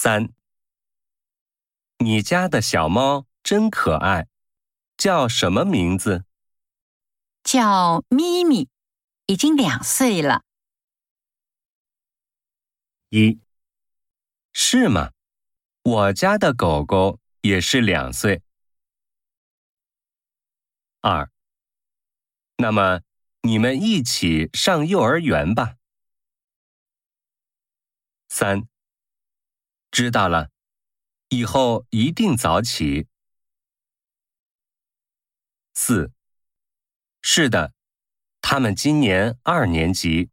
三，你家的小猫真可爱，叫什么名字？叫咪咪，已经两岁了。一，是吗？我家的狗狗也是两岁。二，那么你们一起上幼儿园吧。三，知道了，以后一定早起。四，是的，他们今年二年级。